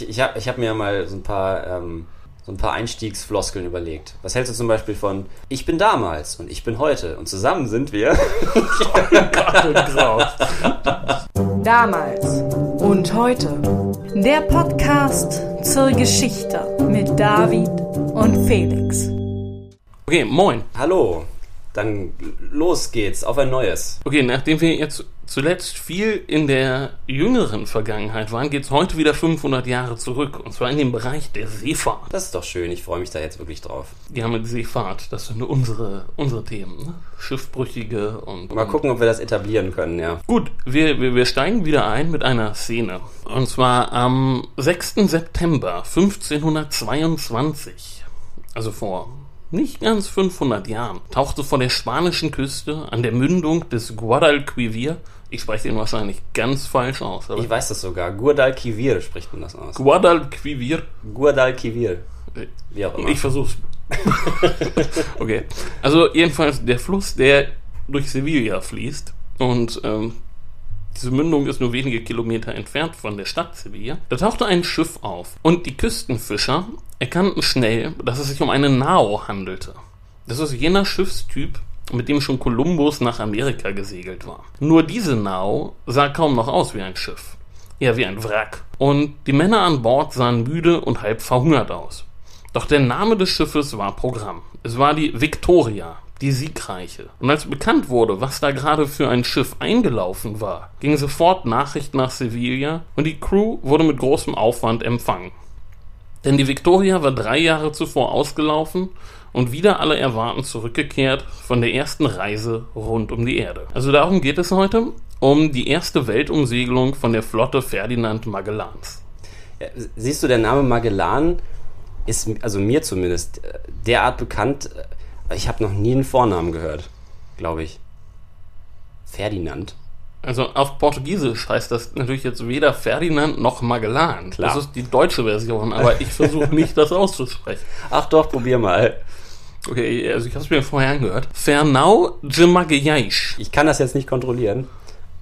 Ich, ich habe ich hab mir mal so ein paar ähm, so ein paar Einstiegsfloskeln überlegt. Was hältst du zum Beispiel von Ich bin damals und ich bin heute und zusammen sind wir Damals und heute. Der Podcast zur Geschichte mit David und Felix. Okay, moin. Hallo. Dann los geht's auf ein neues. Okay, nachdem wir jetzt zuletzt viel in der jüngeren Vergangenheit waren, geht's heute wieder 500 Jahre zurück. Und zwar in den Bereich der Seefahrt. Das ist doch schön. Ich freue mich da jetzt wirklich drauf. Ja, mit Seefahrt, das sind unsere, unsere Themen. Ne? Schiffbrüchige und. Mal gucken, ob wir das etablieren können, ja. Gut, wir, wir, wir steigen wieder ein mit einer Szene. Und zwar am 6. September 1522. Also vor nicht ganz 500 Jahren, tauchte vor der spanischen Küste an der Mündung des Guadalquivir, ich spreche den wahrscheinlich ganz falsch aus, Ich weiß das sogar. Guadalquivir spricht man das aus. Guadalquivir. Guadalquivir. Wie auch immer. Ich versuch's. okay. Also jedenfalls der Fluss, der durch Sevilla fließt und ähm, diese Mündung ist nur wenige Kilometer entfernt von der Stadt Sevilla. Da tauchte ein Schiff auf und die Küstenfischer erkannten schnell, dass es sich um eine Nao handelte. Das ist jener Schiffstyp, mit dem schon Kolumbus nach Amerika gesegelt war. Nur diese Nao sah kaum noch aus wie ein Schiff. Eher wie ein Wrack. Und die Männer an Bord sahen müde und halb verhungert aus. Doch der Name des Schiffes war Programm. Es war die Victoria, die Siegreiche. Und als bekannt wurde, was da gerade für ein Schiff eingelaufen war, ging sofort Nachricht nach Sevilla und die Crew wurde mit großem Aufwand empfangen. Denn die Victoria war drei Jahre zuvor ausgelaufen und wieder alle erwarten zurückgekehrt von der ersten Reise rund um die Erde. Also darum geht es heute, um die erste Weltumsegelung von der Flotte Ferdinand Magellans. Siehst du, der Name Magellan ist, also mir zumindest, derart bekannt. Ich habe noch nie einen Vornamen gehört, glaube ich. Ferdinand. Also auf Portugiesisch heißt das natürlich jetzt weder Ferdinand noch Magellan. Klar. Das ist die deutsche Version, aber ich versuche nicht, das auszusprechen. Ach doch, probier mal. Okay, also ich habe es mir vorher angehört. Fernau de Magalhães. Ich kann das jetzt nicht kontrollieren.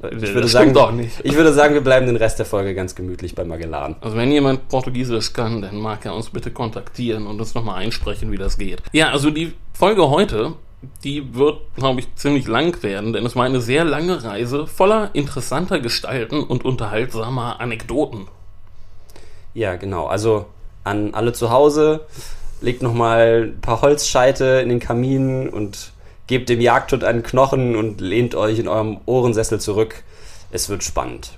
Ich würde, stimmt sagen, doch nicht. ich würde sagen, wir bleiben den Rest der Folge ganz gemütlich bei Magellan. Also wenn jemand Portugiesisch kann, dann mag er uns bitte kontaktieren und uns nochmal einsprechen, wie das geht. Ja, also die Folge heute, die wird, glaube ich, ziemlich lang werden, denn es war eine sehr lange Reise voller interessanter Gestalten und unterhaltsamer Anekdoten. Ja, genau. Also an alle zu Hause, legt nochmal ein paar Holzscheite in den Kamin und gebt dem Jagdhund einen Knochen und lehnt euch in eurem Ohrensessel zurück. Es wird spannend.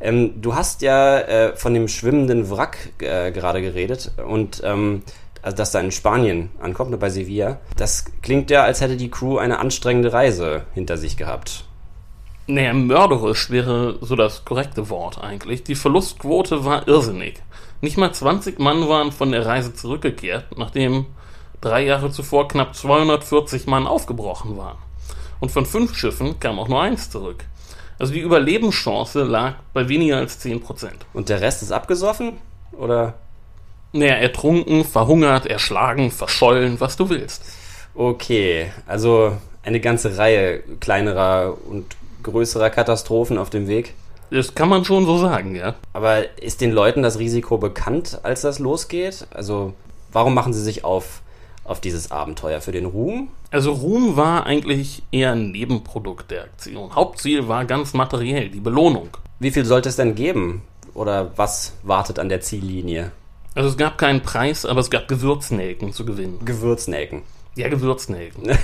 Ähm, du hast ja äh, von dem schwimmenden Wrack äh, gerade geredet und ähm, also dass da in Spanien ankommt, ne, bei Sevilla. Das klingt ja, als hätte die Crew eine anstrengende Reise hinter sich gehabt. Naja, mörderisch wäre so das korrekte Wort eigentlich. Die Verlustquote war irrsinnig. Nicht mal 20 Mann waren von der Reise zurückgekehrt, nachdem drei Jahre zuvor knapp 240 Mann aufgebrochen waren. Und von fünf Schiffen kam auch nur eins zurück. Also die Überlebenschance lag bei weniger als 10%. Und der Rest ist abgesoffen? Oder? Naja, ertrunken, verhungert, erschlagen, verschollen, was du willst. Okay, also eine ganze Reihe kleinerer und größerer Katastrophen auf dem Weg. Das kann man schon so sagen, ja. Aber ist den Leuten das Risiko bekannt, als das losgeht? Also, warum machen sie sich auf, auf dieses Abenteuer? Für den Ruhm? Also Ruhm war eigentlich eher ein Nebenprodukt der Aktion. Hauptziel war ganz materiell, die Belohnung. Wie viel sollte es denn geben? Oder was wartet an der Ziellinie? Also es gab keinen Preis, aber es gab Gewürznelken zu gewinnen. Gewürznelken. Ja, Gewürznelken.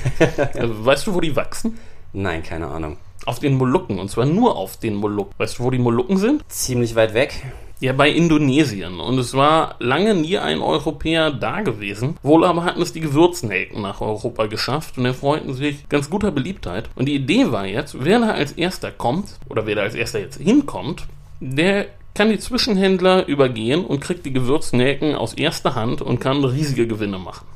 Also, weißt du, wo die wachsen? Nein, keine Ahnung. Auf den Molukken, und zwar nur auf den Molukken. Weißt du, wo die Molukken sind? Ziemlich weit weg. Ja, bei Indonesien. Und es war lange nie ein Europäer da gewesen. Wohl aber hatten es die Gewürznelken nach Europa geschafft und erfreuten sich ganz guter Beliebtheit. Und die Idee war jetzt, wer da als erster kommt, oder wer da als erster jetzt hinkommt, der kann die Zwischenhändler übergehen und kriegt die Gewürznelken aus erster Hand und kann riesige Gewinne machen.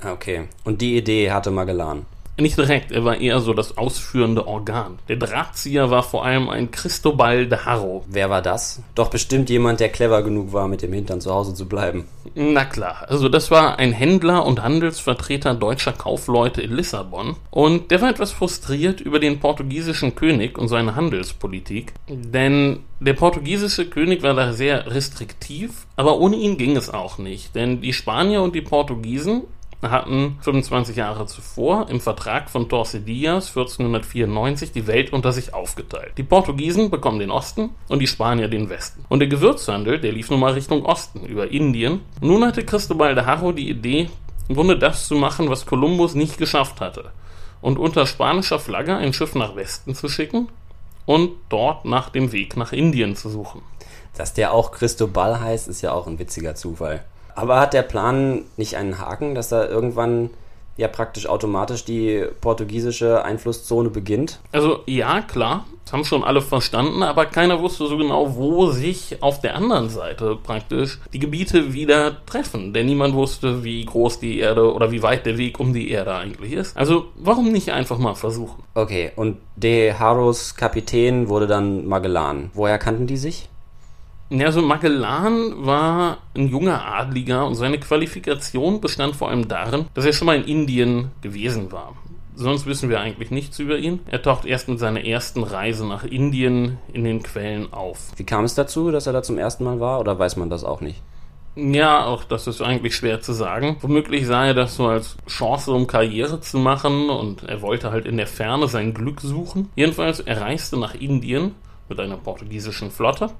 Ah, Okay. Und die Idee hatte Magellan. Nicht direkt, er war eher so das ausführende Organ. Der Drahtzieher war vor allem ein Cristobal de Haro. Wer war das? Doch bestimmt jemand, der clever genug war, mit dem Hintern zu Hause zu bleiben. Na klar, also das war ein Händler und Handelsvertreter deutscher Kaufleute in Lissabon. Und der war etwas frustriert über den portugiesischen König und seine Handelspolitik. Denn der portugiesische König war da sehr restriktiv, aber ohne ihn ging es auch nicht. Denn die Spanier und die Portugiesen hatten 25 Jahre zuvor im Vertrag von Tordesillas 1494 die Welt unter sich aufgeteilt. Die Portugiesen bekommen den Osten und die Spanier den Westen. Und der Gewürzhandel, der lief nun mal Richtung Osten, über Indien. Nun hatte Cristobal de Haro die Idee, im Grunde das zu machen, was Kolumbus nicht geschafft hatte. Und unter spanischer Flagge ein Schiff nach Westen zu schicken und dort nach dem Weg nach Indien zu suchen. Dass der auch Cristobal heißt, ist ja auch ein witziger Zufall. Aber hat der Plan nicht einen Haken, dass da irgendwann ja praktisch automatisch die portugiesische Einflusszone beginnt? Also ja, klar, das haben schon alle verstanden, aber keiner wusste so genau, wo sich auf der anderen Seite praktisch die Gebiete wieder treffen. Denn niemand wusste, wie groß die Erde oder wie weit der Weg um die Erde eigentlich ist. Also warum nicht einfach mal versuchen? Okay, und De Haros Kapitän wurde dann Magellan. Woher kannten die sich? Ja, also Magellan war ein junger Adliger und seine Qualifikation bestand vor allem darin, dass er schon mal in Indien gewesen war. Sonst wissen wir eigentlich nichts über ihn. Er taucht erst mit seiner ersten Reise nach Indien in den Quellen auf. Wie kam es dazu, dass er da zum ersten Mal war, oder weiß man das auch nicht? Ja, auch das ist eigentlich schwer zu sagen. Womöglich sah er das so als Chance, um Karriere zu machen und er wollte halt in der Ferne sein Glück suchen. Jedenfalls, er reiste nach Indien mit einer portugiesischen Flotte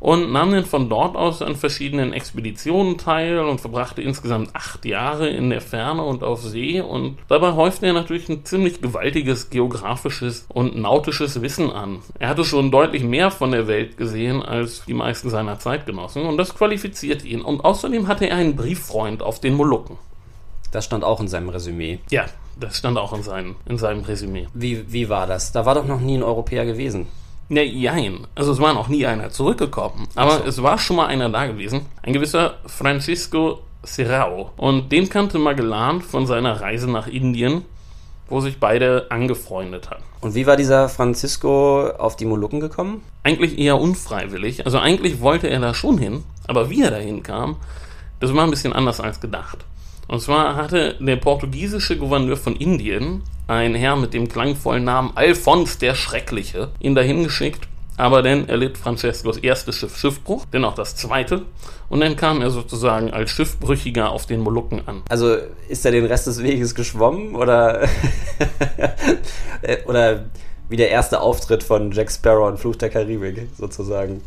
und nahm dann von dort aus an verschiedenen Expeditionen teil und verbrachte insgesamt acht Jahre in der Ferne und auf See und dabei häufte er natürlich ein ziemlich gewaltiges geografisches und nautisches Wissen an. Er hatte schon deutlich mehr von der Welt gesehen als die meisten seiner Zeitgenossen und das qualifiziert ihn und außerdem hatte er einen Brieffreund auf den Molukken. Das stand auch in seinem Resümee. Ja, das stand auch in, seinem in seinem Resümee. Wie, wie war das? Da war doch noch nie ein Europäer gewesen. Ne, jein. Also es war noch nie einer zurückgekommen. Aber so. es war schon mal einer da gewesen. Ein gewisser Francisco Serrao. Und den kannte Magellan von seiner Reise nach Indien, wo sich beide angefreundet hatten. Und wie war dieser Francisco auf die Molukken gekommen? Eigentlich eher unfreiwillig. Also eigentlich wollte er da schon hin, aber wie er dahin kam, das war ein bisschen anders als gedacht. Und zwar hatte der portugiesische Gouverneur von Indien, ein Herr mit dem klangvollen Namen Alphons der Schreckliche, ihn dahin geschickt, aber dann erlitt Francescos erstes Schiff Schiffbruch, dann auch das zweite, und dann kam er sozusagen als Schiffbrüchiger auf den Molukken an. Also ist er den Rest des Weges geschwommen oder, oder wie der erste Auftritt von Jack Sparrow in Fluch der Karibik sozusagen?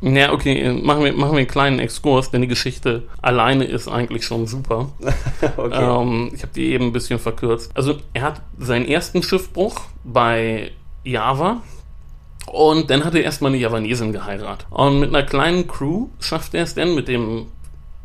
Ja, okay, machen wir, machen wir einen kleinen Exkurs, denn die Geschichte alleine ist eigentlich schon super. okay. ähm, ich habe die eben ein bisschen verkürzt. Also er hat seinen ersten Schiffbruch bei Java und dann hat er erstmal eine Javanesin geheiratet. Und mit einer kleinen Crew schafft er es dann mit dem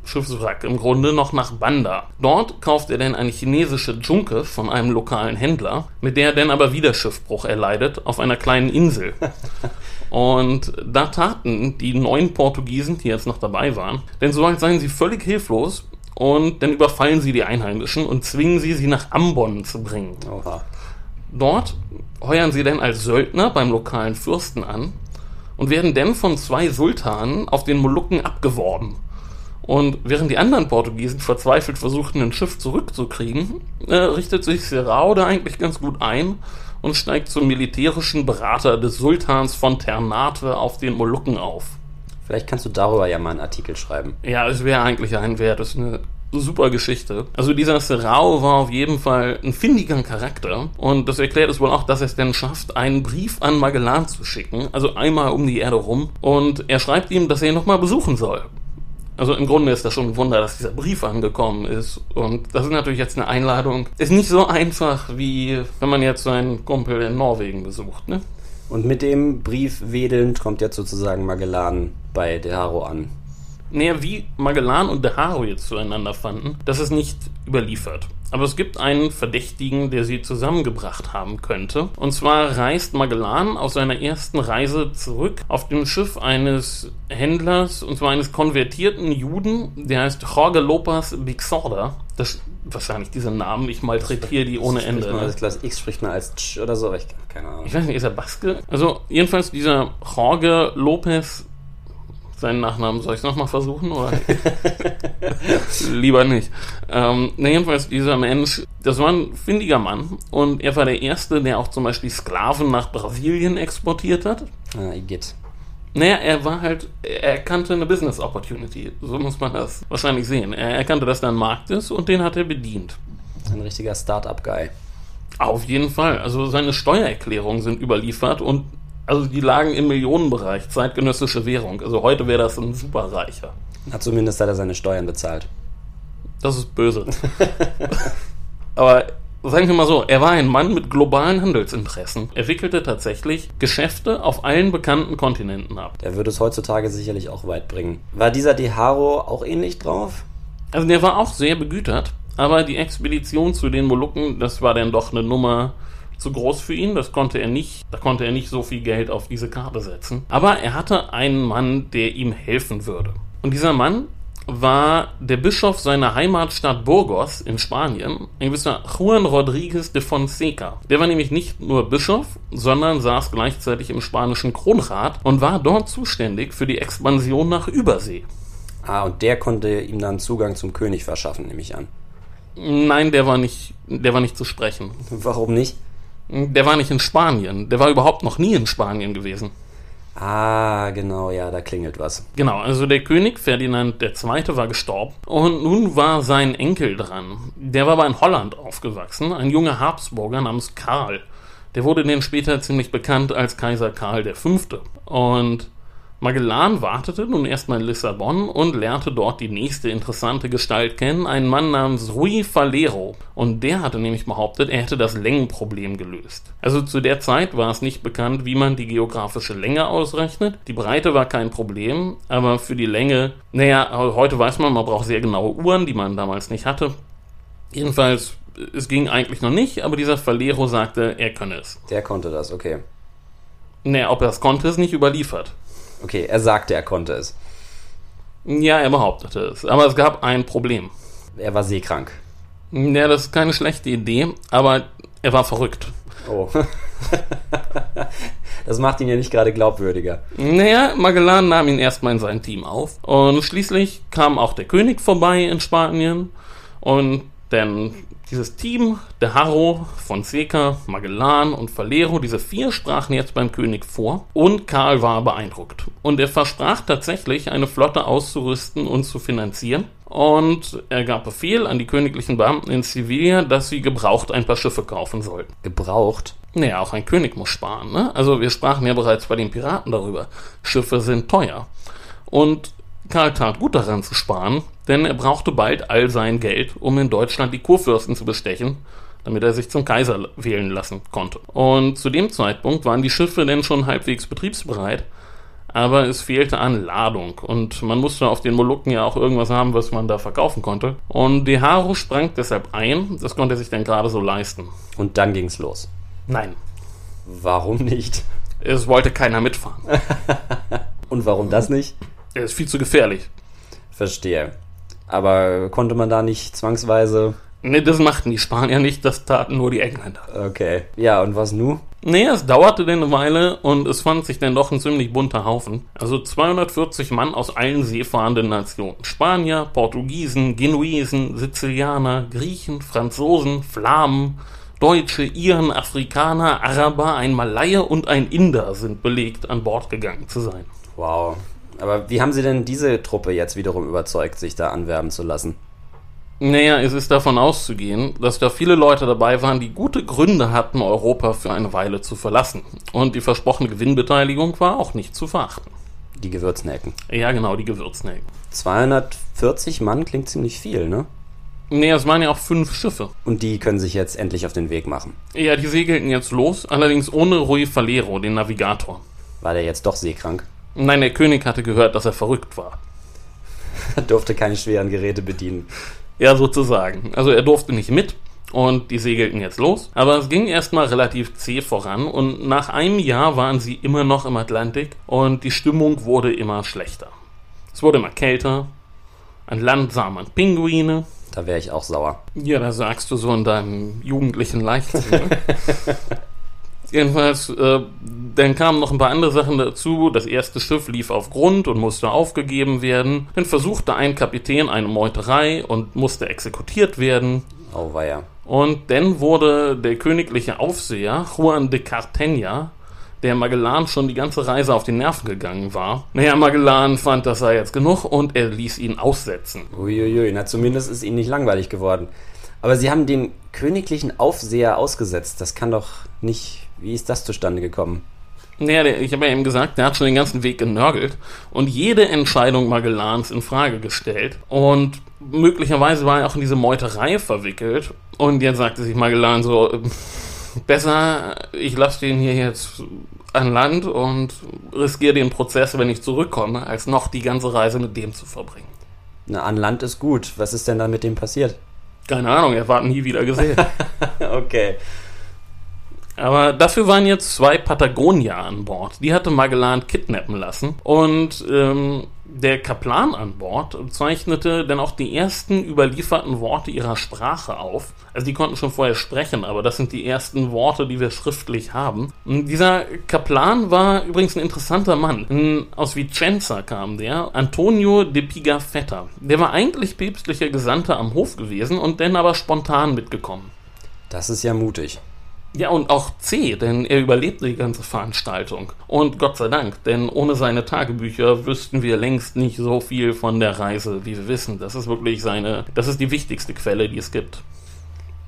Schiffswrack im Grunde noch nach Banda. Dort kauft er dann eine chinesische Junke von einem lokalen Händler, mit der er dann aber wieder Schiffbruch erleidet auf einer kleinen Insel. Und da taten die neun Portugiesen, die jetzt noch dabei waren, denn so weit seien sie völlig hilflos und dann überfallen sie die Einheimischen und zwingen sie, sie nach Ambon zu bringen. Oha. Dort heuern sie dann als Söldner beim lokalen Fürsten an und werden dann von zwei Sultanen auf den Molukken abgeworben. Und während die anderen Portugiesen verzweifelt versuchten, ein Schiff zurückzukriegen, äh, richtet sich Serrao da eigentlich ganz gut ein und steigt zum militärischen Berater des Sultans von Ternate auf den Molukken auf. Vielleicht kannst du darüber ja mal einen Artikel schreiben. Ja, es wäre eigentlich ein Wert. Das ist eine super Geschichte. Also dieser Serrao war auf jeden Fall ein findiger Charakter und das erklärt es wohl auch, dass er es denn schafft, einen Brief an Magellan zu schicken, also einmal um die Erde rum und er schreibt ihm, dass er ihn nochmal besuchen soll. Also im Grunde ist das schon ein Wunder, dass dieser Brief angekommen ist. Und das ist natürlich jetzt eine Einladung. Ist nicht so einfach, wie wenn man jetzt seinen Kumpel in Norwegen besucht, ne? Und mit dem Brief wedelnd kommt jetzt sozusagen Magellan bei De Haro an. Naja, wie Magellan und De Haro jetzt zueinander fanden, das ist nicht überliefert. Aber es gibt einen Verdächtigen, der sie zusammengebracht haben könnte. Und zwar reist Magellan auf seiner ersten Reise zurück auf dem Schiff eines Händlers, und zwar eines konvertierten Juden, der heißt Jorge Lopez Bixorda. Das wahrscheinlich diese Namen, ich malträtiere die ohne Ende. Man ne? Glas X spricht man als Tsch oder so, aber ich keine Ahnung. Ich weiß nicht, ist er Baske? Also, jedenfalls dieser Jorge Lopez, seinen Nachnamen soll ich es nochmal versuchen, oder? Lieber nicht. Ähm, jedenfalls dieser Mensch, das war ein findiger Mann und er war der Erste, der auch zum Beispiel Sklaven nach Brasilien exportiert hat. Ah, Igitt. Naja, er war halt, er erkannte eine Business Opportunity. So muss man das wahrscheinlich sehen. Er erkannte, dass da ein Markt ist und den hat er bedient. Ein richtiger Start-up-Guy. Auf jeden Fall. Also seine Steuererklärungen sind überliefert und also die lagen im Millionenbereich, zeitgenössische Währung. Also heute wäre das ein Superreicher. Hat zumindest hat er seine Steuern bezahlt. Das ist böse. Aber sagen wir mal so, er war ein Mann mit globalen Handelsinteressen. Er wickelte tatsächlich Geschäfte auf allen bekannten Kontinenten ab. Der würde es heutzutage sicherlich auch weit bringen. War dieser De Haro auch ähnlich drauf? Also der war auch sehr begütert, aber die Expedition zu den Molukken, das war dann doch eine Nummer zu groß für ihn. Das konnte er nicht, da konnte er nicht so viel Geld auf diese Karte setzen. Aber er hatte einen Mann, der ihm helfen würde. Und dieser Mann war der Bischof seiner Heimatstadt Burgos in Spanien, ein gewisser Juan Rodríguez de Fonseca. Der war nämlich nicht nur Bischof, sondern saß gleichzeitig im spanischen Kronrat und war dort zuständig für die Expansion nach Übersee. Ah, und der konnte ihm dann Zugang zum König verschaffen, nehme ich an. Nein, der war nicht, der war nicht zu sprechen. Warum nicht? Der war nicht in Spanien. Der war überhaupt noch nie in Spanien gewesen. Ah, genau, ja, da klingelt was. Genau, also der König Ferdinand II. war gestorben und nun war sein Enkel dran. Der war aber in Holland aufgewachsen, ein junger Habsburger namens Karl. Der wurde dann später ziemlich bekannt als Kaiser Karl V. Und Magellan wartete nun erstmal in Lissabon und lernte dort die nächste interessante Gestalt kennen, einen Mann namens Rui Falero. Und der hatte nämlich behauptet, er hätte das Längenproblem gelöst. Also zu der Zeit war es nicht bekannt, wie man die geografische Länge ausrechnet. Die Breite war kein Problem, aber für die Länge, naja, heute weiß man, man braucht sehr genaue Uhren, die man damals nicht hatte. Jedenfalls, es ging eigentlich noch nicht, aber dieser Falero sagte, er könne es. Der konnte das, okay. Naja, ob er es konnte, ist nicht überliefert. Okay, er sagte, er konnte es. Ja, er behauptete es. Aber es gab ein Problem. Er war seekrank. Ja, das ist keine schlechte Idee, aber er war verrückt. Oh. das macht ihn ja nicht gerade glaubwürdiger. Naja, Magellan nahm ihn erstmal in sein Team auf. Und schließlich kam auch der König vorbei in Spanien. Und dann dieses Team, De Haro, Fonseca, Magellan und Valero, diese vier sprachen jetzt beim König vor. Und Karl war beeindruckt. Und er versprach tatsächlich, eine Flotte auszurüsten und zu finanzieren. Und er gab Befehl an die königlichen Beamten in Sevilla, dass sie gebraucht ein paar Schiffe kaufen sollten. Gebraucht? Naja, auch ein König muss sparen, ne? Also wir sprachen ja bereits bei den Piraten darüber. Schiffe sind teuer. Und Karl tat gut daran zu sparen, denn er brauchte bald all sein Geld, um in Deutschland die Kurfürsten zu bestechen, damit er sich zum Kaiser wählen lassen konnte. Und zu dem Zeitpunkt waren die Schiffe denn schon halbwegs betriebsbereit, aber es fehlte an Ladung und man musste auf den Molukken ja auch irgendwas haben, was man da verkaufen konnte. Und De Haro sprang deshalb ein, das konnte er sich dann gerade so leisten. Und dann ging's los. Nein, Warum nicht? es wollte keiner mitfahren. Und warum das nicht? Er ist viel zu gefährlich. Verstehe. Aber konnte man da nicht zwangsweise. Ne, das machten die Spanier nicht, das taten nur die Engländer. Okay. Ja, und was nu? Nee, es dauerte denn eine Weile und es fand sich dann doch ein ziemlich bunter Haufen. Also 240 Mann aus allen seefahrenden Nationen. Spanier, Portugiesen, Genuesen, Sizilianer, Griechen, Franzosen, Flamen, Deutsche, Iren, Afrikaner, Araber, ein Malaye und ein Inder sind belegt, an Bord gegangen zu sein. Wow. Aber wie haben Sie denn diese Truppe jetzt wiederum überzeugt, sich da anwerben zu lassen? Naja, es ist davon auszugehen, dass da viele Leute dabei waren, die gute Gründe hatten, Europa für eine Weile zu verlassen. Und die versprochene Gewinnbeteiligung war auch nicht zu verachten. Die Gewürznelken. Ja, genau, die Gewürznelken. 240 Mann klingt ziemlich viel, ne? Nee, es waren ja auch fünf Schiffe. Und die können sich jetzt endlich auf den Weg machen. Ja, die segelten jetzt los, allerdings ohne Rui Falero, den Navigator. War der jetzt doch seekrank? Nein, der König hatte gehört, dass er verrückt war. Durfte keine schweren Geräte bedienen. Ja, sozusagen. Also er durfte nicht mit, Und die segelten jetzt los. Aber es ging erstmal relativ zäh voran und nach einem Jahr waren sie immer noch im Atlantik und die Stimmung wurde immer schlechter. Es wurde immer kälter. An Land sah man Pinguine. Da wäre ich auch sauer. Ja, da sagst du so in deinem jugendlichen Leichtsinn. Jedenfalls, äh, dann kamen noch ein paar andere Sachen dazu. Das erste Schiff lief auf Grund und musste aufgegeben werden. Dann versuchte ein Kapitän eine Meuterei und musste exekutiert werden. Oh, weia. Und dann wurde der königliche Aufseher Juan de Cartagena, der Magellan schon die ganze Reise auf die Nerven gegangen war. Naja, Magellan fand, das sei jetzt genug und er ließ ihn aussetzen. Uiuiui, na zumindest ist ihnen nicht langweilig geworden. Aber sie haben den königlichen Aufseher ausgesetzt. Das kann doch nicht. Wie ist das zustande gekommen? Naja, der, ich habe ja eben gesagt, der hat schon den ganzen Weg genörgelt und jede Entscheidung Magellans in Frage gestellt. Und möglicherweise war er auch in diese Meuterei verwickelt. Und jetzt sagte sich Magellan so, äh, besser, ich lasse den hier jetzt an Land und riskiere den Prozess, wenn ich zurückkomme, als noch die ganze Reise mit dem zu verbringen. Na, an Land ist gut. Was ist denn da mit dem passiert? Keine Ahnung, er war nie wieder gesehen. okay. Aber dafür waren jetzt zwei Patagonier an Bord. Die hatte Magellan kidnappen lassen. Und ähm, der Kaplan an Bord zeichnete dann auch die ersten überlieferten Worte ihrer Sprache auf. Also die konnten schon vorher sprechen, aber das sind die ersten Worte, die wir schriftlich haben. Und dieser Kaplan war übrigens ein interessanter Mann. Aus Vicenza kam der, Antonio de Pigafetta. Der war eigentlich päpstlicher Gesandter am Hof gewesen und dann aber spontan mitgekommen. Das ist ja mutig. Ja, und auch C, denn er überlebte die ganze Veranstaltung. Und Gott sei Dank, denn ohne seine Tagebücher wüssten wir längst nicht so viel von der Reise, wie wir wissen. Das ist wirklich seine, das ist die wichtigste Quelle, die es gibt.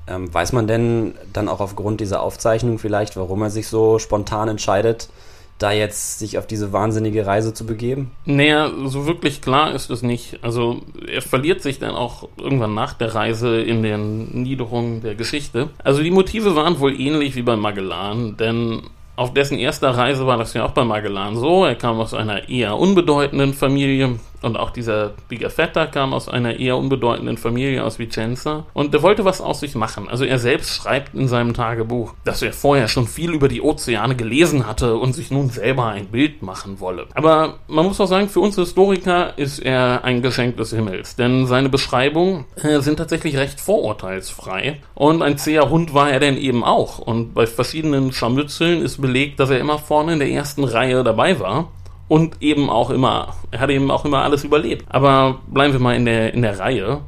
Ähm, weiß man denn dann auch aufgrund dieser Aufzeichnung vielleicht, warum er sich so spontan entscheidet, da jetzt sich auf diese wahnsinnige Reise zu begeben? Naja, so wirklich klar ist es nicht. Also er verliert sich dann auch irgendwann nach der Reise in den Niederungen der Geschichte. Also die Motive waren wohl ähnlich wie bei Magellan, denn auf dessen erster Reise war das ja auch bei Magellan so. Er kam aus einer eher unbedeutenden Familie und auch dieser Pigafetta kam aus einer eher unbedeutenden Familie aus Vicenza. Und er wollte was aus sich machen. Also er selbst schreibt in seinem Tagebuch, dass er vorher schon viel über die Ozeane gelesen hatte und sich nun selber ein Bild machen wolle. Aber man muss auch sagen, für uns Historiker ist er ein Geschenk des Himmels, denn seine Beschreibungen äh, sind tatsächlich recht vorurteilsfrei. Und ein zäher Hund war er denn eben auch. Und bei verschiedenen Scharmützeln ist belegt, dass er immer vorne in der ersten Reihe dabei war und eben auch immer, er hat eben auch immer alles überlebt. Aber bleiben wir mal in der, in der Reihe.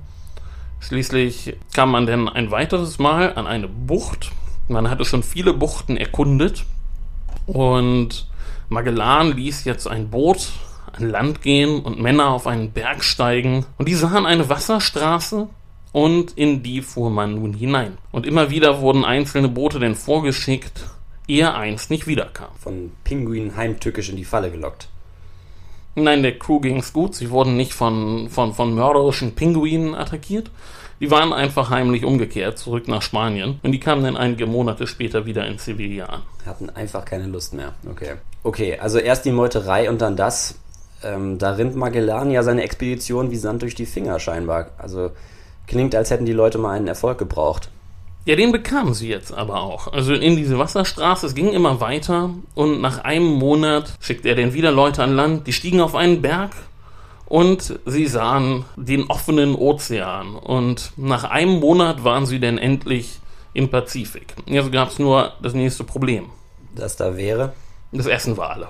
Schließlich kam man dann ein weiteres Mal an eine Bucht. Man hatte schon viele Buchten erkundet und Magellan ließ jetzt ein Boot an Land gehen und Männer auf einen Berg steigen und die sahen eine Wasserstraße und in die fuhr man nun hinein. Und immer wieder wurden einzelne Boote denn vorgeschickt, ehe eins nicht wiederkam. Von Pinguinen heimtückisch in die Falle gelockt. Nein, der Crew ging's gut. Sie wurden nicht von, von, von mörderischen Pinguinen attackiert. Die waren einfach heimlich umgekehrt, zurück nach Spanien. Und die kamen dann einige Monate später wieder in Sevilla an. Hatten einfach keine Lust mehr. Okay. Okay, also erst die Meuterei und dann das. Ähm, da rinnt Magellan ja seine Expedition wie Sand durch die Finger scheinbar. Also klingt, als hätten die Leute mal einen Erfolg gebraucht. Ja, den bekamen sie jetzt aber auch. Also in diese Wasserstraße, es ging immer weiter und nach einem Monat schickte er dann wieder Leute an Land, die stiegen auf einen Berg und sie sahen den offenen Ozean. Und nach einem Monat waren sie dann endlich im Pazifik. Jetzt gab es nur das nächste Problem. Das da wäre, Das Essen war alle.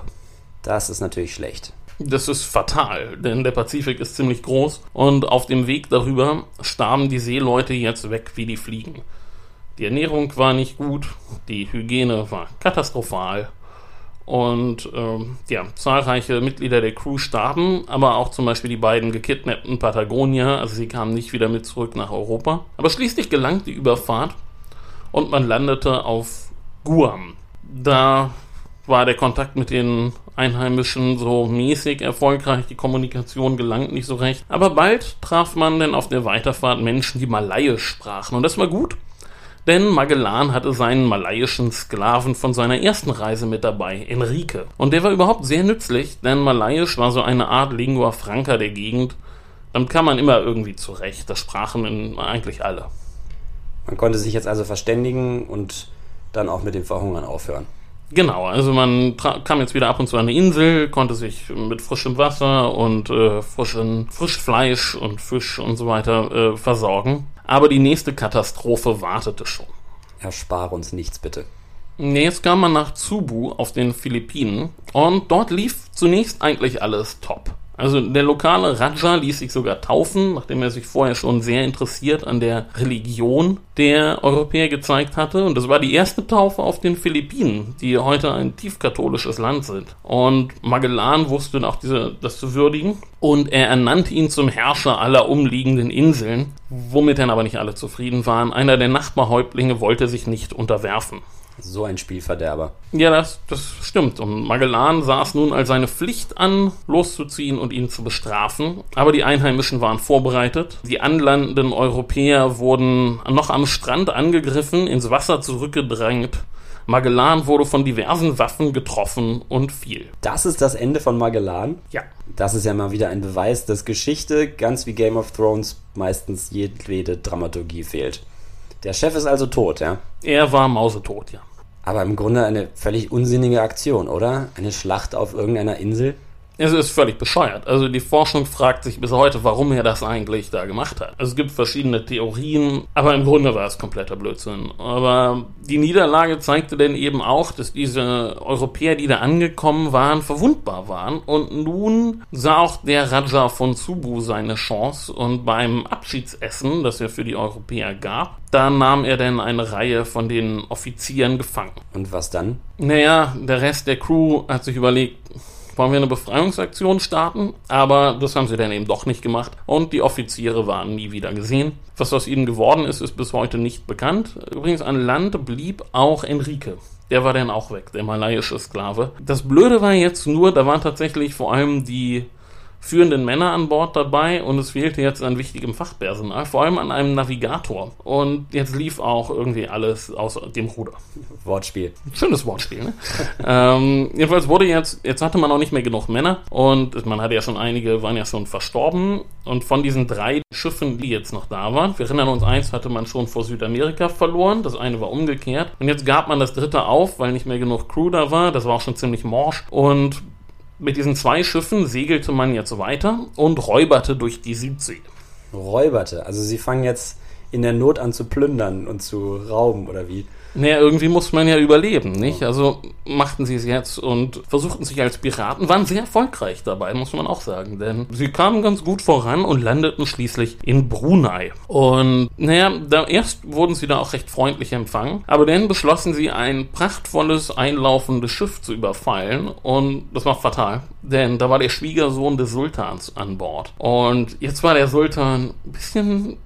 das ist natürlich schlecht. Das ist fatal, denn der Pazifik ist ziemlich groß und auf dem Weg darüber starben die Seeleute jetzt weg wie die Fliegen. Die Ernährung war nicht gut, die Hygiene war katastrophal und ähm, ja, zahlreiche Mitglieder der Crew starben, aber auch zum Beispiel die beiden gekidnappten Patagonier, also sie kamen nicht wieder mit zurück nach Europa. Aber schließlich gelang die Überfahrt und man landete auf Guam. Da war der Kontakt mit den Einheimischen so mäßig erfolgreich, die Kommunikation gelangt nicht so recht. Aber bald traf man dann auf der Weiterfahrt Menschen, die Malayisch sprachen. Und das war gut, denn Magellan hatte seinen malaiischen Sklaven von seiner ersten Reise mit dabei, Enrique. Und der war überhaupt sehr nützlich, denn Malayisch war so eine Art Lingua Franca der Gegend. Damit kam man immer irgendwie zurecht. Das sprachen eigentlich alle. Man konnte sich jetzt also verständigen und dann auch mit dem Verhungern aufhören. Genau, also man kam jetzt wieder ab und zu an eine Insel, konnte sich mit frischem Wasser und äh, frischen Frischfleisch und Fisch und so weiter äh, versorgen. Aber die nächste Katastrophe wartete schon. Erspare uns nichts bitte. Jetzt kam man nach Cebu auf den Philippinen und dort lief zunächst eigentlich alles top. Also der lokale Raja ließ sich sogar taufen, nachdem er sich vorher schon sehr interessiert an der Religion der Europäer gezeigt hatte. Und das war die erste Taufe auf den Philippinen, die heute ein tiefkatholisches Land sind. Und Magellan wusste auch diese, das zu würdigen. Und er ernannte ihn zum Herrscher aller umliegenden Inseln, womit dann aber nicht alle zufrieden waren. Einer der Nachbarhäuptlinge wollte sich nicht unterwerfen. So ein Spielverderber. Ja, das, das stimmt. Und Magellan sah es nun als seine Pflicht an, loszuziehen und ihn zu bestrafen. Aber die Einheimischen waren vorbereitet. Die anlandenden Europäer wurden noch am Strand angegriffen, ins Wasser zurückgedrängt. Magellan wurde von diversen Waffen getroffen und fiel. Das ist das Ende von Magellan? Ja. Das ist ja mal wieder ein Beweis, dass Geschichte, ganz wie Game of Thrones, meistens jedwede Dramaturgie fehlt. Der Chef ist also tot, ja? Er war mausetot, ja. Aber im Grunde eine völlig unsinnige Aktion, oder? Eine Schlacht auf irgendeiner Insel? Es ist völlig bescheuert. Also die Forschung fragt sich bis heute, warum er das eigentlich da gemacht hat. Also es gibt verschiedene Theorien, aber im Grunde war es kompletter Blödsinn. Aber die Niederlage zeigte denn eben auch, dass diese Europäer, die da angekommen waren, verwundbar waren. Und nun sah auch der Raja von Subu seine Chance und beim Abschiedsessen, das er für die Europäer gab, da nahm er dann eine Reihe von den Offizieren gefangen. Und was dann? Naja, der Rest der Crew hat sich überlegt, wollen wir eine Befreiungsaktion starten, aber das haben sie dann eben doch nicht gemacht und die Offiziere waren nie wieder gesehen. Was aus ihnen geworden ist, ist bis heute nicht bekannt. Übrigens an Land blieb auch Enrique. Der war dann auch weg, der malayische Sklave. Das Blöde war jetzt nur, da waren tatsächlich vor allem die führenden Männer an Bord dabei und es fehlte jetzt an wichtigem Fachpersonal, vor allem an einem Navigator. Und jetzt lief auch irgendwie alles aus dem Ruder. Wortspiel. Schönes Wortspiel, ne? ähm, jedenfalls wurde jetzt, jetzt hatte man auch nicht mehr genug Männer und man hatte ja schon einige, waren ja schon verstorben. Und von diesen drei Schiffen, die jetzt noch da waren, wir erinnern uns, eins hatte man schon vor Südamerika verloren, das eine war umgekehrt. Und jetzt gab man das dritte auf, weil nicht mehr genug Crew da war. Das war auch schon ziemlich morsch. Und mit diesen zwei Schiffen segelte man jetzt weiter und räuberte durch die Südsee. Räuberte? Also sie fangen jetzt in der Not an zu plündern und zu rauben, oder wie? Naja, irgendwie muss man ja überleben, nicht? Also machten sie es jetzt und versuchten sich als Piraten, waren sehr erfolgreich dabei, muss man auch sagen, denn sie kamen ganz gut voran und landeten schließlich in Brunei. Und naja, da erst wurden sie da auch recht freundlich empfangen, aber dann beschlossen sie, ein prachtvolles, einlaufendes Schiff zu überfallen und das war fatal, denn da war der Schwiegersohn des Sultans an Bord. Und jetzt war der Sultan ein bisschen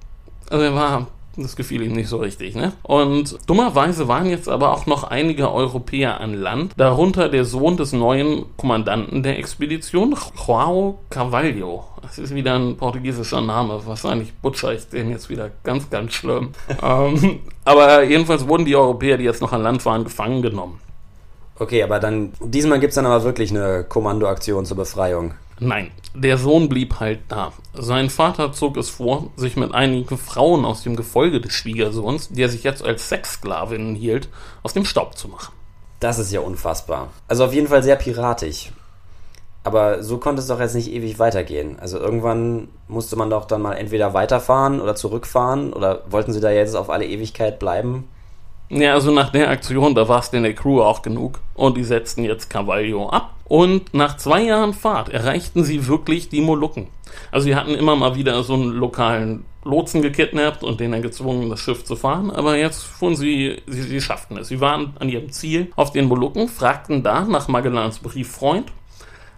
also er war das gefiel ihm nicht so richtig, ne? Und dummerweise waren jetzt aber auch noch einige Europäer an Land, darunter der Sohn des neuen Kommandanten der Expedition, Joao Carvalho. Das ist wieder ein portugiesischer Name. Wahrscheinlich butcher ich den jetzt wieder ganz, ganz schlimm. ähm, aber jedenfalls wurden die Europäer, die jetzt noch an Land waren, gefangen genommen. Okay, aber dann, diesmal gibt es dann aber wirklich eine Kommandoaktion zur Befreiung. Nein, der Sohn blieb halt da. Sein Vater zog es vor, sich mit einigen Frauen aus dem Gefolge des Schwiegersohns, die er sich jetzt als Sexsklavinnen hielt, aus dem Staub zu machen. Das ist ja unfassbar. Also auf jeden Fall sehr piratisch. Aber so konnte es doch jetzt nicht ewig weitergehen. Also irgendwann musste man doch dann mal entweder weiterfahren oder zurückfahren oder wollten sie da jetzt auf alle Ewigkeit bleiben? Ja, also nach der Aktion, da war es denn der Crew auch genug. Und die setzten jetzt Cavallo ab. Und nach zwei Jahren Fahrt erreichten sie wirklich die Molukken. Also sie hatten immer mal wieder so einen lokalen Lotsen gekidnappt und den dann gezwungen, das Schiff zu fahren. Aber jetzt fuhren sie, sie, sie schafften es. Sie waren an ihrem Ziel auf den Molukken, fragten da nach Magellans Brieffreund.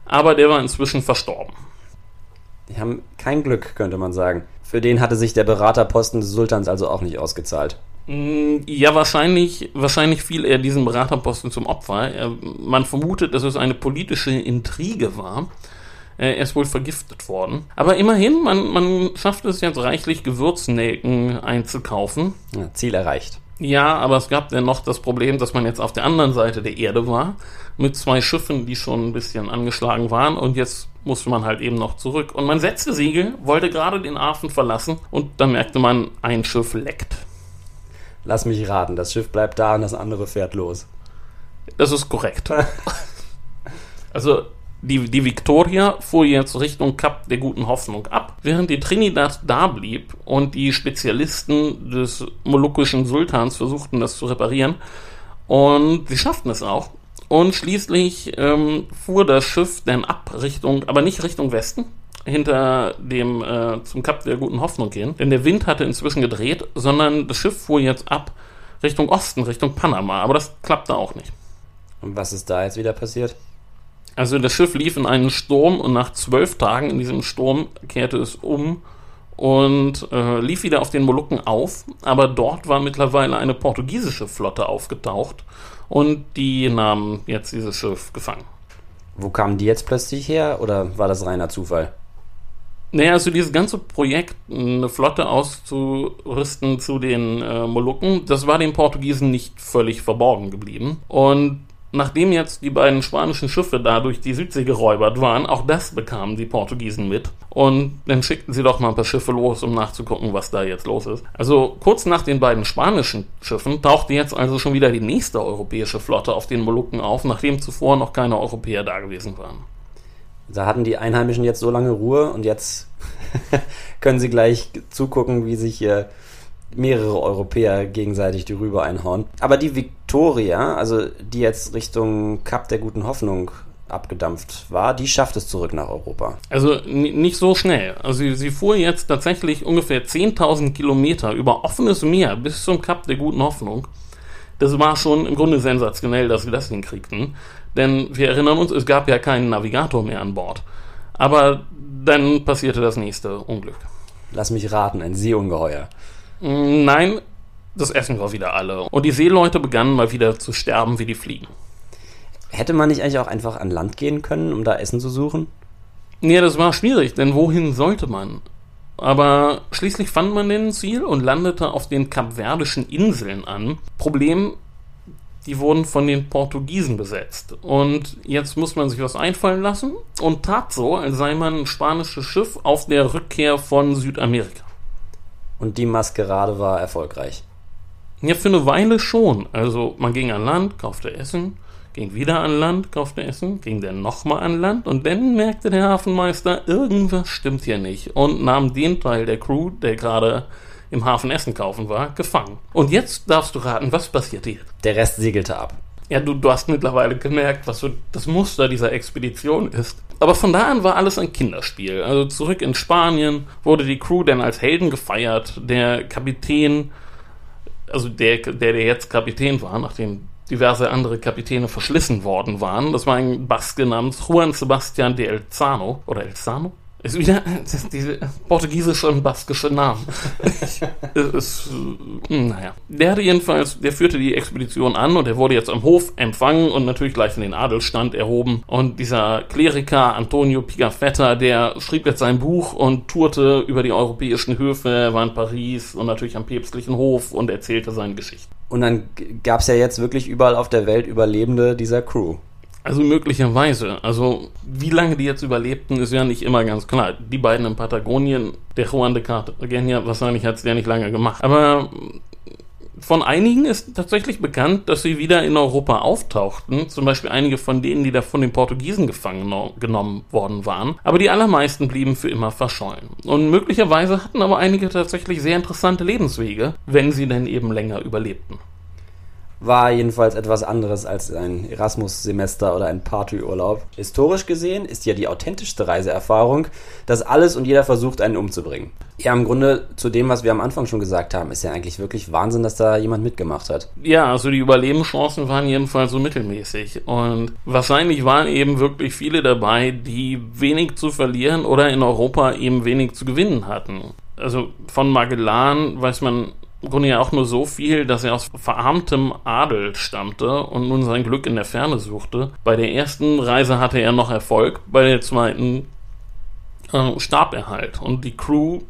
Aber der war inzwischen verstorben. Die haben kein Glück, könnte man sagen. Für den hatte sich der Beraterposten des Sultans also auch nicht ausgezahlt. Mm, ja, wahrscheinlich, wahrscheinlich fiel er diesem Beraterposten zum Opfer. Er, man vermutet, dass es eine politische Intrige war. Er ist wohl vergiftet worden. Aber immerhin, man, man schafft es jetzt reichlich Gewürznelken einzukaufen. Ja, Ziel erreicht. Ja, aber es gab dann noch das Problem, dass man jetzt auf der anderen Seite der Erde war, mit zwei Schiffen, die schon ein bisschen angeschlagen waren und jetzt musste man halt eben noch zurück. Und man setzte Segel, wollte gerade den Hafen verlassen und dann merkte man, ein Schiff leckt. Lass mich raten, das Schiff bleibt da und das andere fährt los. Das ist korrekt. also die, die Victoria fuhr jetzt Richtung Kap der Guten Hoffnung ab, während die Trinidad da blieb und die Spezialisten des molukkischen Sultans versuchten, das zu reparieren. Und sie schafften es auch. Und schließlich ähm, fuhr das Schiff dann ab Richtung, aber nicht Richtung Westen, hinter dem äh, zum Kap der Guten Hoffnung gehen, denn der Wind hatte inzwischen gedreht, sondern das Schiff fuhr jetzt ab Richtung Osten, Richtung Panama, aber das klappte auch nicht. Und was ist da jetzt wieder passiert? Also das Schiff lief in einen Sturm und nach zwölf Tagen in diesem Sturm kehrte es um und äh, lief wieder auf den Molukken auf, aber dort war mittlerweile eine portugiesische Flotte aufgetaucht und die nahmen jetzt dieses Schiff gefangen. Wo kamen die jetzt plötzlich her oder war das reiner Zufall? Naja, also dieses ganze Projekt, eine Flotte auszurüsten zu den äh, Molukken, das war den Portugiesen nicht völlig verborgen geblieben. Und Nachdem jetzt die beiden spanischen Schiffe da durch die Südsee geräubert waren, auch das bekamen die Portugiesen mit. Und dann schickten sie doch mal ein paar Schiffe los, um nachzugucken, was da jetzt los ist. Also kurz nach den beiden spanischen Schiffen tauchte jetzt also schon wieder die nächste europäische Flotte auf den Molukken auf, nachdem zuvor noch keine Europäer da gewesen waren. Da hatten die Einheimischen jetzt so lange Ruhe und jetzt können sie gleich zugucken, wie sich hier mehrere Europäer gegenseitig die Rübe einhauen. Aber die Victoria, also die jetzt Richtung Kap der Guten Hoffnung abgedampft war, die schafft es zurück nach Europa. Also nicht so schnell. Also sie, sie fuhr jetzt tatsächlich ungefähr 10.000 Kilometer über offenes Meer bis zum Kap der Guten Hoffnung. Das war schon im Grunde sensationell, dass sie das hinkriegten. Denn wir erinnern uns, es gab ja keinen Navigator mehr an Bord. Aber dann passierte das nächste Unglück. Lass mich raten, ein Seeungeheuer. Mm, nein, das Essen war wieder alle. Und die Seeleute begannen mal wieder zu sterben wie die Fliegen. Hätte man nicht eigentlich auch einfach an Land gehen können, um da Essen zu suchen? Nee, das war schwierig, denn wohin sollte man? Aber schließlich fand man den Ziel und landete auf den kapverdischen Inseln an. Problem, die wurden von den Portugiesen besetzt. Und jetzt muss man sich was einfallen lassen und tat so, als sei man ein spanisches Schiff auf der Rückkehr von Südamerika. Und die Maskerade war erfolgreich. Ja, für eine Weile schon. Also man ging an Land, kaufte Essen, ging wieder an Land, kaufte Essen, ging dann nochmal an Land und dann merkte der Hafenmeister, irgendwas stimmt hier nicht und nahm den Teil der Crew, der gerade im Hafen Essen kaufen war, gefangen. Und jetzt darfst du raten, was passierte jetzt? Der Rest segelte ab. Ja, du, du hast mittlerweile gemerkt, was so das Muster dieser Expedition ist. Aber von da an war alles ein Kinderspiel. Also zurück in Spanien wurde die Crew dann als Helden gefeiert. Der Kapitän, also der, der, der jetzt Kapitän war, nachdem diverse andere Kapitäne verschlissen worden waren, das war ein Baske namens Juan Sebastian de Elzano oder Elzano? Ist wieder diese portugiesische und baskische Namen. ist, hm, naja. Der hatte jedenfalls, der führte die Expedition an und er wurde jetzt am Hof empfangen und natürlich gleich in den Adelstand erhoben. Und dieser Kleriker Antonio Pigafetta, der schrieb jetzt sein Buch und tourte über die europäischen Höfe, war in Paris und natürlich am päpstlichen Hof und erzählte seine Geschichte. Und dann gab es ja jetzt wirklich überall auf der Welt Überlebende dieser Crew. Also möglicherweise. Also wie lange die jetzt überlebten, ist ja nicht immer ganz klar. Die beiden in Patagonien, der Juan de Cartagena, wahrscheinlich hat es der nicht lange gemacht. Aber von einigen ist tatsächlich bekannt, dass sie wieder in Europa auftauchten. Zum Beispiel einige von denen, die da von den Portugiesen gefangen genommen worden waren. Aber die allermeisten blieben für immer verschollen. Und möglicherweise hatten aber einige tatsächlich sehr interessante Lebenswege, wenn sie denn eben länger überlebten war jedenfalls etwas anderes als ein Erasmus-Semester oder ein Partyurlaub. Historisch gesehen ist ja die authentischste Reiseerfahrung, dass alles und jeder versucht, einen umzubringen. Ja, im Grunde zu dem, was wir am Anfang schon gesagt haben, ist ja eigentlich wirklich Wahnsinn, dass da jemand mitgemacht hat. Ja, also die Überlebenschancen waren jedenfalls so mittelmäßig. Und wahrscheinlich waren eben wirklich viele dabei, die wenig zu verlieren oder in Europa eben wenig zu gewinnen hatten. Also von Magellan weiß man im Grunde ja auch nur so viel, dass er aus verarmtem Adel stammte und nun sein Glück in der Ferne suchte. Bei der ersten Reise hatte er noch Erfolg, bei der zweiten äh, starb er halt. Und die Crew,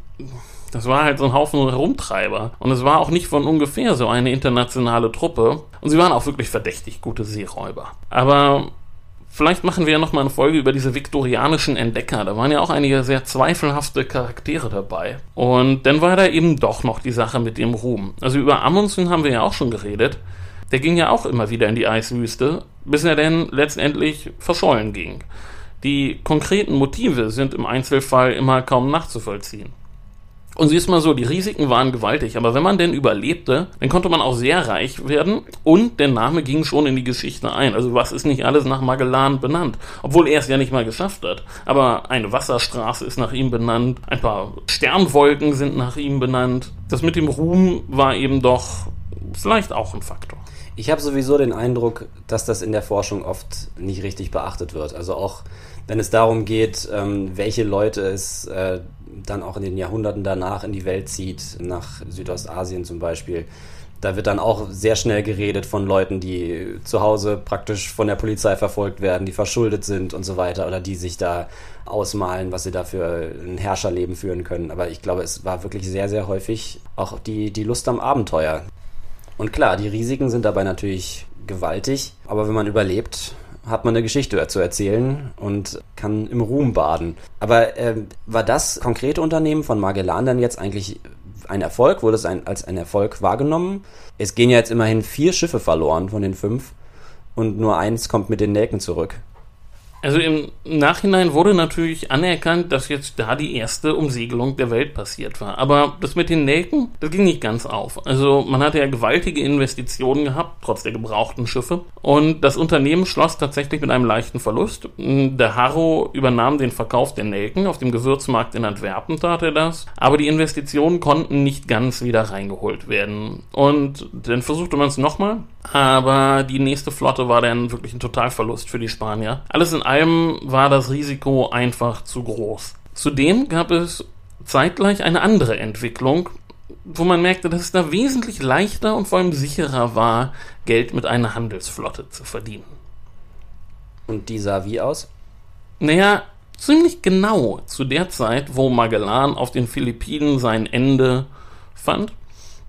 das war halt so ein Haufen Herumtreiber. Und es war auch nicht von ungefähr so eine internationale Truppe. Und sie waren auch wirklich verdächtig gute Seeräuber. Aber Vielleicht machen wir ja nochmal eine Folge über diese viktorianischen Entdecker. Da waren ja auch einige sehr zweifelhafte Charaktere dabei. Und dann war da eben doch noch die Sache mit dem Ruhm. Also über Amundsen haben wir ja auch schon geredet. Der ging ja auch immer wieder in die Eiswüste, bis er dann letztendlich verschollen ging. Die konkreten Motive sind im Einzelfall immer kaum nachzuvollziehen. Und siehst mal so, die Risiken waren gewaltig, aber wenn man denn überlebte, dann konnte man auch sehr reich werden und der Name ging schon in die Geschichte ein. Also was ist nicht alles nach Magellan benannt? Obwohl er es ja nicht mal geschafft hat. Aber eine Wasserstraße ist nach ihm benannt, ein paar Sternwolken sind nach ihm benannt. Das mit dem Ruhm war eben doch vielleicht auch ein Faktor. Ich habe sowieso den Eindruck, dass das in der Forschung oft nicht richtig beachtet wird. Also auch wenn es darum geht, ähm, welche Leute es äh, dann auch in den Jahrhunderten danach in die Welt zieht, nach Südostasien zum Beispiel. Da wird dann auch sehr schnell geredet von Leuten, die zu Hause praktisch von der Polizei verfolgt werden, die verschuldet sind und so weiter oder die sich da ausmalen, was sie da für ein Herrscherleben führen können. Aber ich glaube, es war wirklich sehr, sehr häufig auch die, die Lust am Abenteuer. Und klar, die Risiken sind dabei natürlich gewaltig, aber wenn man überlebt, hat man eine Geschichte zu erzählen und kann im Ruhm baden. Aber äh, war das konkrete Unternehmen von Magellan dann jetzt eigentlich ein Erfolg? Wurde es ein, als ein Erfolg wahrgenommen? Es gehen ja jetzt immerhin vier Schiffe verloren von den fünf und nur eins kommt mit den Nelken zurück. Also im Nachhinein wurde natürlich anerkannt, dass jetzt da die erste Umsegelung der Welt passiert war. Aber das mit den Nelken, das ging nicht ganz auf. Also man hatte ja gewaltige Investitionen gehabt, trotz der gebrauchten Schiffe. Und das Unternehmen schloss tatsächlich mit einem leichten Verlust. Der Harrow übernahm den Verkauf der Nelken. Auf dem Gewürzmarkt in Antwerpen tat er das. Aber die Investitionen konnten nicht ganz wieder reingeholt werden. Und dann versuchte man es nochmal. Aber die nächste Flotte war dann wirklich ein Totalverlust für die Spanier. Alles in allem war das Risiko einfach zu groß. Zudem gab es zeitgleich eine andere Entwicklung, wo man merkte, dass es da wesentlich leichter und vor allem sicherer war, Geld mit einer Handelsflotte zu verdienen. Und die sah wie aus? Naja, ziemlich genau zu der Zeit, wo Magellan auf den Philippinen sein Ende fand.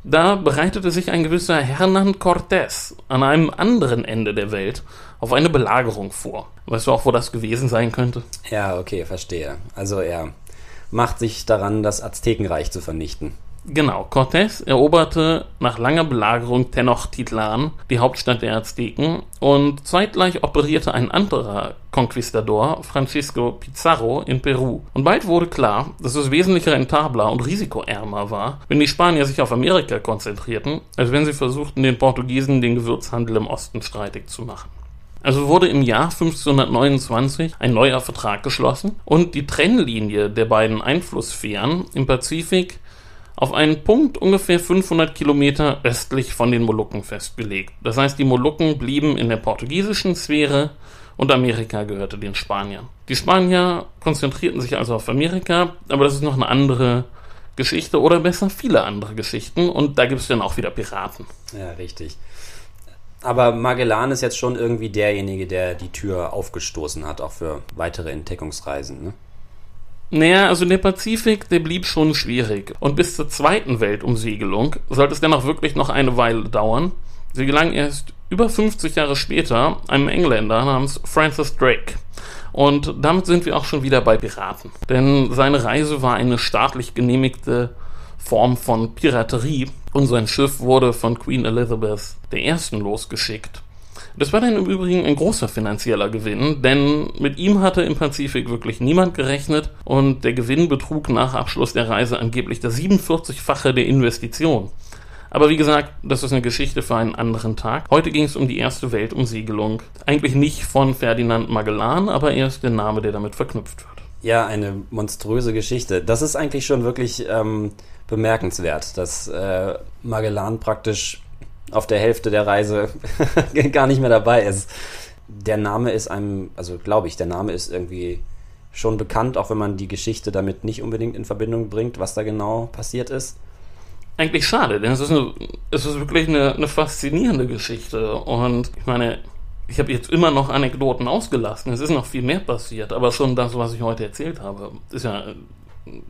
Da bereitete sich ein gewisser Hernán Cortés an einem anderen Ende der Welt auf eine Belagerung vor. Weißt du auch, wo das gewesen sein könnte? Ja, okay, verstehe. Also er macht sich daran, das Aztekenreich zu vernichten. Genau, Cortés eroberte nach langer Belagerung Tenochtitlan, die Hauptstadt der Azteken, und zeitgleich operierte ein anderer Konquistador, Francisco Pizarro, in Peru. Und bald wurde klar, dass es wesentlich rentabler und risikoärmer war, wenn die Spanier sich auf Amerika konzentrierten, als wenn sie versuchten, den Portugiesen den Gewürzhandel im Osten streitig zu machen. Also wurde im Jahr 1529 ein neuer Vertrag geschlossen und die Trennlinie der beiden Einflusssphären im Pazifik auf einen Punkt ungefähr 500 Kilometer östlich von den Molukken festgelegt. Das heißt, die Molukken blieben in der portugiesischen Sphäre und Amerika gehörte den Spaniern. Die Spanier konzentrierten sich also auf Amerika, aber das ist noch eine andere Geschichte oder besser viele andere Geschichten und da gibt es dann auch wieder Piraten. Ja, richtig. Aber Magellan ist jetzt schon irgendwie derjenige, der die Tür aufgestoßen hat, auch für weitere Entdeckungsreisen, ne? Naja, also der Pazifik, der blieb schon schwierig. Und bis zur zweiten Weltumsegelung sollte es dann auch wirklich noch eine Weile dauern. Sie gelang erst über 50 Jahre später einem Engländer namens Francis Drake. Und damit sind wir auch schon wieder bei Piraten. Denn seine Reise war eine staatlich genehmigte Form von Piraterie und sein Schiff wurde von Queen Elizabeth I. losgeschickt. Das war dann im Übrigen ein großer finanzieller Gewinn, denn mit ihm hatte im Pazifik wirklich niemand gerechnet und der Gewinn betrug nach Abschluss der Reise angeblich das 47-fache der Investition. Aber wie gesagt, das ist eine Geschichte für einen anderen Tag. Heute ging es um die erste Weltumsegelung. Eigentlich nicht von Ferdinand Magellan, aber er ist der Name, der damit verknüpft wird. Ja, eine monströse Geschichte. Das ist eigentlich schon wirklich ähm, bemerkenswert, dass äh, Magellan praktisch auf der Hälfte der Reise gar nicht mehr dabei ist. Der Name ist einem, also glaube ich, der Name ist irgendwie schon bekannt, auch wenn man die Geschichte damit nicht unbedingt in Verbindung bringt, was da genau passiert ist. Eigentlich schade, denn es ist, eine, es ist wirklich eine, eine faszinierende Geschichte. Und ich meine, ich habe jetzt immer noch Anekdoten ausgelassen. Es ist noch viel mehr passiert, aber schon das, was ich heute erzählt habe, ist ja,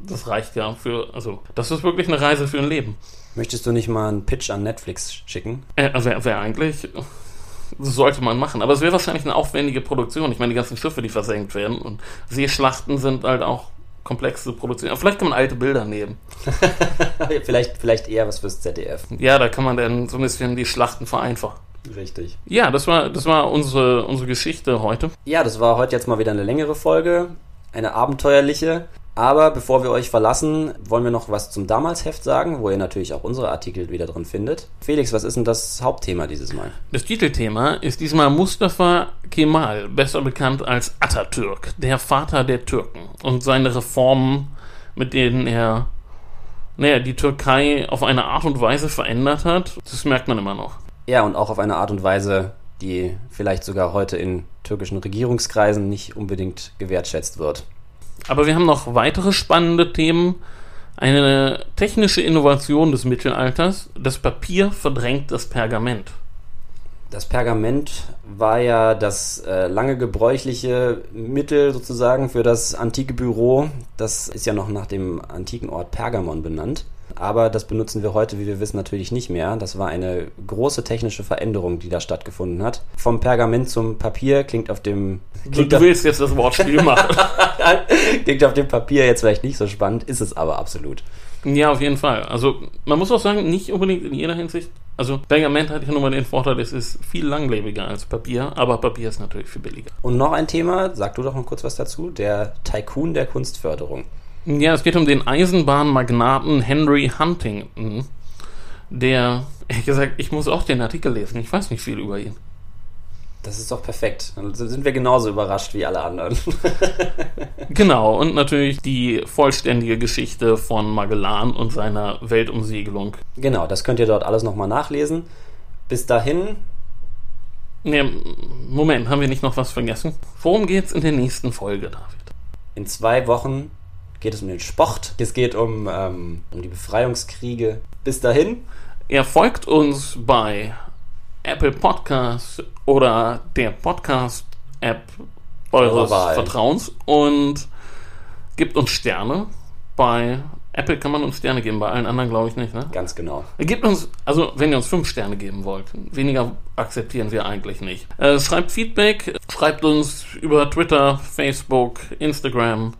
das reicht ja für, also, das ist wirklich eine Reise für ein Leben. Möchtest du nicht mal einen Pitch an Netflix schicken? Äh, also wäre wär eigentlich, sollte man machen. Aber es wäre wahrscheinlich eine aufwendige Produktion. Ich meine, die ganzen Schiffe, die versenkt werden. Und Seeschlachten sind halt auch komplexe Produktionen. Aber vielleicht kann man alte Bilder nehmen. vielleicht, vielleicht eher was fürs ZDF. Ja, da kann man dann so ein bisschen die Schlachten vereinfachen. Richtig. Ja, das war, das war unsere, unsere Geschichte heute. Ja, das war heute jetzt mal wieder eine längere Folge. Eine abenteuerliche. Aber bevor wir euch verlassen, wollen wir noch was zum Damalsheft sagen, wo ihr natürlich auch unsere Artikel wieder drin findet. Felix, was ist denn das Hauptthema dieses Mal? Das Titelthema ist diesmal Mustafa Kemal, besser bekannt als Atatürk, der Vater der Türken und seine Reformen, mit denen er naja, die Türkei auf eine Art und Weise verändert hat. Das merkt man immer noch. Ja, und auch auf eine Art und Weise, die vielleicht sogar heute in türkischen Regierungskreisen nicht unbedingt gewertschätzt wird. Aber wir haben noch weitere spannende Themen. Eine technische Innovation des Mittelalters. Das Papier verdrängt das Pergament. Das Pergament war ja das äh, lange gebräuchliche Mittel sozusagen für das antike Büro. Das ist ja noch nach dem antiken Ort Pergamon benannt aber das benutzen wir heute, wie wir wissen, natürlich nicht mehr. Das war eine große technische Veränderung, die da stattgefunden hat. Vom Pergament zum Papier klingt auf dem. Klingt du willst jetzt das Wortspiel machen. klingt auf dem Papier jetzt vielleicht nicht so spannend, ist es aber absolut. Ja, auf jeden Fall. Also man muss auch sagen, nicht unbedingt in jeder Hinsicht. Also Pergament hat ja nun mal den Vorteil, es ist viel langlebiger als Papier, aber Papier ist natürlich viel billiger. Und noch ein Thema, sag du doch mal kurz was dazu, der Tycoon der Kunstförderung. Ja, es geht um den Eisenbahnmagnaten Henry Huntington, der, ehrlich gesagt, ich muss auch den Artikel lesen. Ich weiß nicht viel über ihn. Das ist doch perfekt. Dann sind wir genauso überrascht wie alle anderen. genau, und natürlich die vollständige Geschichte von Magellan und seiner Weltumsegelung. Genau, das könnt ihr dort alles nochmal nachlesen. Bis dahin. Ne, Moment, haben wir nicht noch was vergessen? Worum geht's in der nächsten Folge, David? In zwei Wochen geht es um den Sport, es geht um, ähm, um die Befreiungskriege. Bis dahin. Er folgt uns bei Apple Podcasts oder der Podcast-App eures Vertrauens und gibt uns Sterne. Bei Apple kann man uns Sterne geben, bei allen anderen glaube ich nicht. Ne? Ganz genau. Gebt uns, also wenn ihr uns fünf Sterne geben wollt, weniger akzeptieren wir eigentlich nicht. Äh, schreibt Feedback, schreibt uns über Twitter, Facebook, Instagram,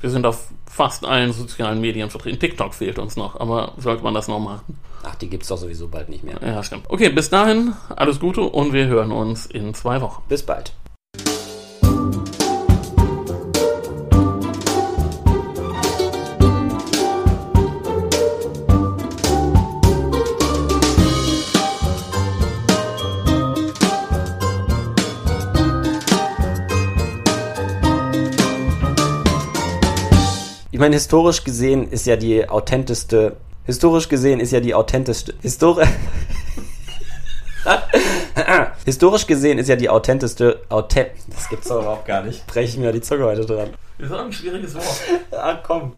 wir sind auf fast allen sozialen Medien vertreten. TikTok fehlt uns noch, aber sollte man das noch machen? Ach, die gibt es doch sowieso bald nicht mehr. Ja, stimmt. Okay, bis dahin, alles Gute und wir hören uns in zwei Wochen. Bis bald. Ich meine, historisch gesehen ist ja die authentischste. Historisch gesehen ist ja die authentischste. Histori historisch gesehen ist ja die authentischste. Authent das gibt's doch überhaupt gar nicht. Breche ich mir die Zunge heute dran. Das ist auch ein schwieriges Wort. Ach komm.